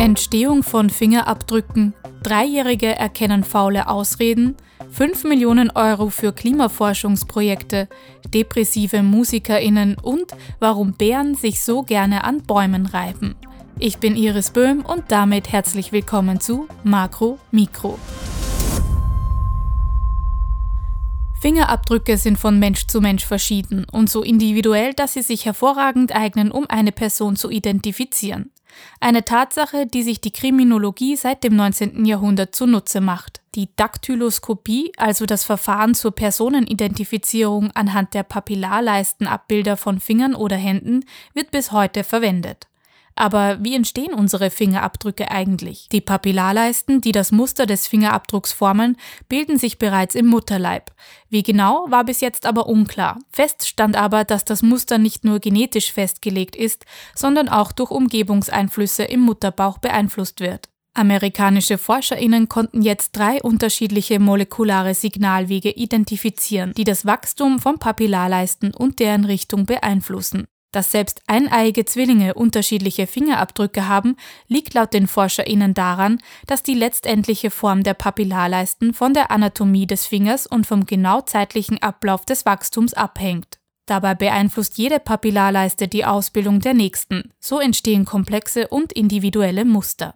Entstehung von Fingerabdrücken, Dreijährige erkennen faule Ausreden, 5 Millionen Euro für Klimaforschungsprojekte, depressive MusikerInnen und warum Bären sich so gerne an Bäumen reiben. Ich bin Iris Böhm und damit herzlich willkommen zu Makro Mikro. Fingerabdrücke sind von Mensch zu Mensch verschieden und so individuell, dass sie sich hervorragend eignen, um eine Person zu identifizieren. Eine Tatsache, die sich die Kriminologie seit dem 19. Jahrhundert zunutze macht. Die Daktyloskopie, also das Verfahren zur Personenidentifizierung anhand der Papillarleistenabbilder von Fingern oder Händen, wird bis heute verwendet. Aber wie entstehen unsere Fingerabdrücke eigentlich? Die Papillarleisten, die das Muster des Fingerabdrucks formen, bilden sich bereits im Mutterleib. Wie genau, war bis jetzt aber unklar. Fest stand aber, dass das Muster nicht nur genetisch festgelegt ist, sondern auch durch Umgebungseinflüsse im Mutterbauch beeinflusst wird. Amerikanische Forscherinnen konnten jetzt drei unterschiedliche molekulare Signalwege identifizieren, die das Wachstum von Papillarleisten und deren Richtung beeinflussen. Dass selbst eineiige Zwillinge unterschiedliche Fingerabdrücke haben, liegt laut den ForscherInnen daran, dass die letztendliche Form der Papillarleisten von der Anatomie des Fingers und vom genau zeitlichen Ablauf des Wachstums abhängt. Dabei beeinflusst jede Papillarleiste die Ausbildung der nächsten. So entstehen komplexe und individuelle Muster.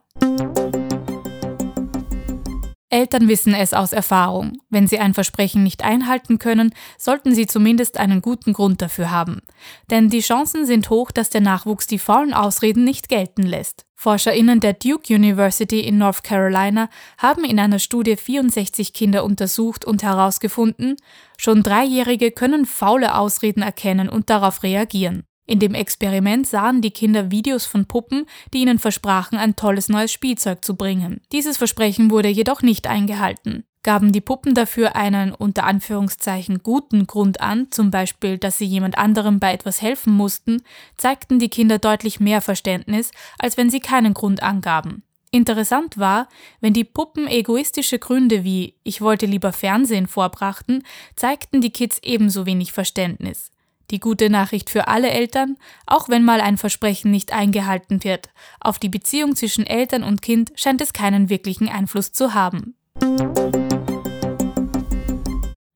Eltern wissen es aus Erfahrung. Wenn sie ein Versprechen nicht einhalten können, sollten sie zumindest einen guten Grund dafür haben. Denn die Chancen sind hoch, dass der Nachwuchs die faulen Ausreden nicht gelten lässt. ForscherInnen der Duke University in North Carolina haben in einer Studie 64 Kinder untersucht und herausgefunden, schon Dreijährige können faule Ausreden erkennen und darauf reagieren. In dem Experiment sahen die Kinder Videos von Puppen, die ihnen versprachen, ein tolles neues Spielzeug zu bringen. Dieses Versprechen wurde jedoch nicht eingehalten. Gaben die Puppen dafür einen unter Anführungszeichen guten Grund an, zum Beispiel, dass sie jemand anderem bei etwas helfen mussten, zeigten die Kinder deutlich mehr Verständnis, als wenn sie keinen Grund angaben. Interessant war, wenn die Puppen egoistische Gründe wie ich wollte lieber Fernsehen vorbrachten, zeigten die Kids ebenso wenig Verständnis. Die gute Nachricht für alle Eltern, auch wenn mal ein Versprechen nicht eingehalten wird, auf die Beziehung zwischen Eltern und Kind scheint es keinen wirklichen Einfluss zu haben.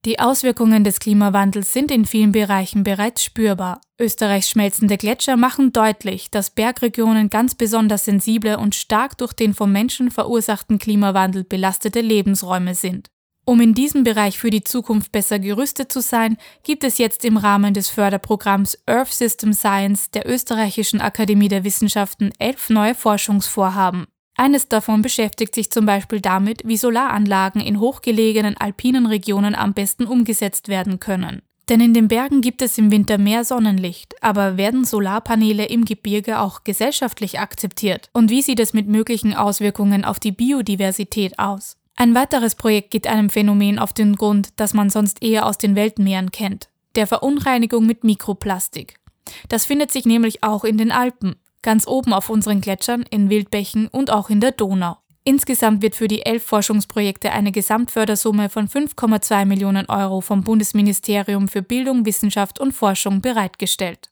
Die Auswirkungen des Klimawandels sind in vielen Bereichen bereits spürbar. Österreichs schmelzende Gletscher machen deutlich, dass Bergregionen ganz besonders sensible und stark durch den vom Menschen verursachten Klimawandel belastete Lebensräume sind. Um in diesem Bereich für die Zukunft besser gerüstet zu sein, gibt es jetzt im Rahmen des Förderprogramms Earth System Science der Österreichischen Akademie der Wissenschaften elf neue Forschungsvorhaben. Eines davon beschäftigt sich zum Beispiel damit, wie Solaranlagen in hochgelegenen alpinen Regionen am besten umgesetzt werden können. Denn in den Bergen gibt es im Winter mehr Sonnenlicht, aber werden Solarpaneele im Gebirge auch gesellschaftlich akzeptiert? Und wie sieht es mit möglichen Auswirkungen auf die Biodiversität aus? Ein weiteres Projekt geht einem Phänomen auf den Grund, das man sonst eher aus den Weltmeeren kennt, der Verunreinigung mit Mikroplastik. Das findet sich nämlich auch in den Alpen, ganz oben auf unseren Gletschern, in Wildbächen und auch in der Donau. Insgesamt wird für die elf Forschungsprojekte eine Gesamtfördersumme von 5,2 Millionen Euro vom Bundesministerium für Bildung, Wissenschaft und Forschung bereitgestellt.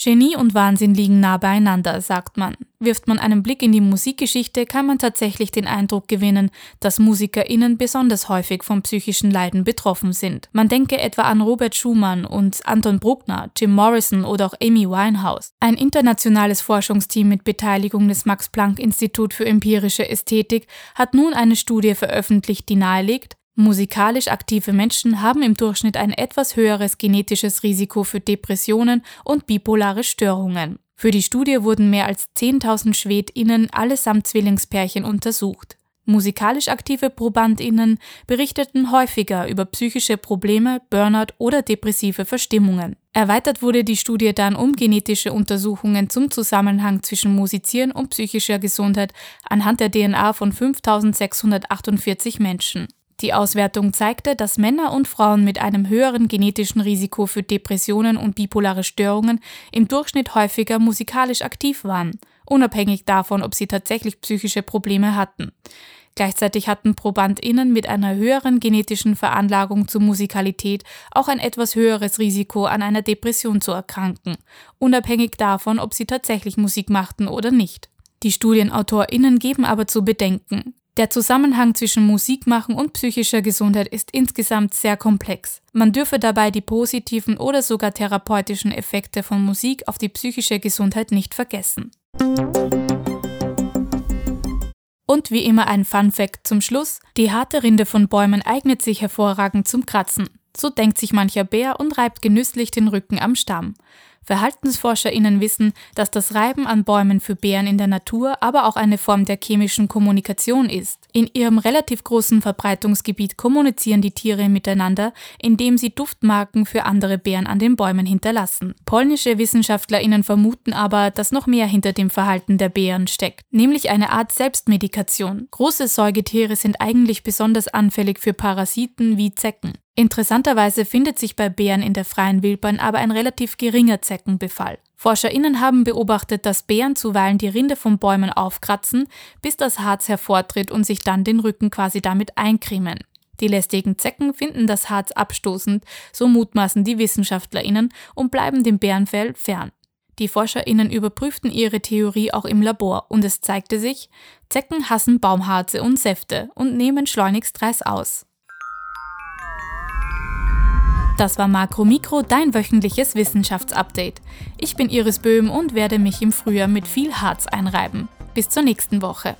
Genie und Wahnsinn liegen nah beieinander, sagt man. Wirft man einen Blick in die Musikgeschichte, kann man tatsächlich den Eindruck gewinnen, dass MusikerInnen besonders häufig von psychischen Leiden betroffen sind. Man denke etwa an Robert Schumann und Anton Bruckner, Jim Morrison oder auch Amy Winehouse. Ein internationales Forschungsteam mit Beteiligung des Max-Planck-Institut für empirische Ästhetik hat nun eine Studie veröffentlicht, die nahelegt, Musikalisch aktive Menschen haben im Durchschnitt ein etwas höheres genetisches Risiko für Depressionen und bipolare Störungen. Für die Studie wurden mehr als 10.000 Schwedinnen allesamt Zwillingspärchen untersucht. Musikalisch aktive Probandinnen berichteten häufiger über psychische Probleme, Burnout oder depressive Verstimmungen. Erweitert wurde die Studie dann um genetische Untersuchungen zum Zusammenhang zwischen Musizieren und psychischer Gesundheit anhand der DNA von 5648 Menschen. Die Auswertung zeigte, dass Männer und Frauen mit einem höheren genetischen Risiko für Depressionen und bipolare Störungen im Durchschnitt häufiger musikalisch aktiv waren, unabhängig davon, ob sie tatsächlich psychische Probleme hatten. Gleichzeitig hatten ProbandInnen mit einer höheren genetischen Veranlagung zur Musikalität auch ein etwas höheres Risiko, an einer Depression zu erkranken, unabhängig davon, ob sie tatsächlich Musik machten oder nicht. Die StudienautorInnen geben aber zu bedenken. Der Zusammenhang zwischen Musikmachen und psychischer Gesundheit ist insgesamt sehr komplex. Man dürfe dabei die positiven oder sogar therapeutischen Effekte von Musik auf die psychische Gesundheit nicht vergessen. Und wie immer ein Fun Fact zum Schluss: Die harte Rinde von Bäumen eignet sich hervorragend zum Kratzen. So denkt sich mancher Bär und reibt genüsslich den Rücken am Stamm. VerhaltensforscherInnen wissen, dass das Reiben an Bäumen für Bären in der Natur aber auch eine Form der chemischen Kommunikation ist. In ihrem relativ großen Verbreitungsgebiet kommunizieren die Tiere miteinander, indem sie Duftmarken für andere Bären an den Bäumen hinterlassen. Polnische WissenschaftlerInnen vermuten aber, dass noch mehr hinter dem Verhalten der Bären steckt, nämlich eine Art Selbstmedikation. Große Säugetiere sind eigentlich besonders anfällig für Parasiten wie Zecken. Interessanterweise findet sich bei Bären in der freien Wildbahn aber ein relativ geringer Zeckenbefall. ForscherInnen haben beobachtet, dass Bären zuweilen die Rinde von Bäumen aufkratzen, bis das Harz hervortritt und sich dann den Rücken quasi damit eincremen. Die lästigen Zecken finden das Harz abstoßend, so mutmaßen die WissenschaftlerInnen und bleiben dem Bärenfell fern. Die ForscherInnen überprüften ihre Theorie auch im Labor und es zeigte sich, Zecken hassen Baumharze und Säfte und nehmen schleunigst Reis aus. Das war Makro Mikro, dein wöchentliches Wissenschaftsupdate. Ich bin Iris Böhm und werde mich im Frühjahr mit viel Harz einreiben. Bis zur nächsten Woche.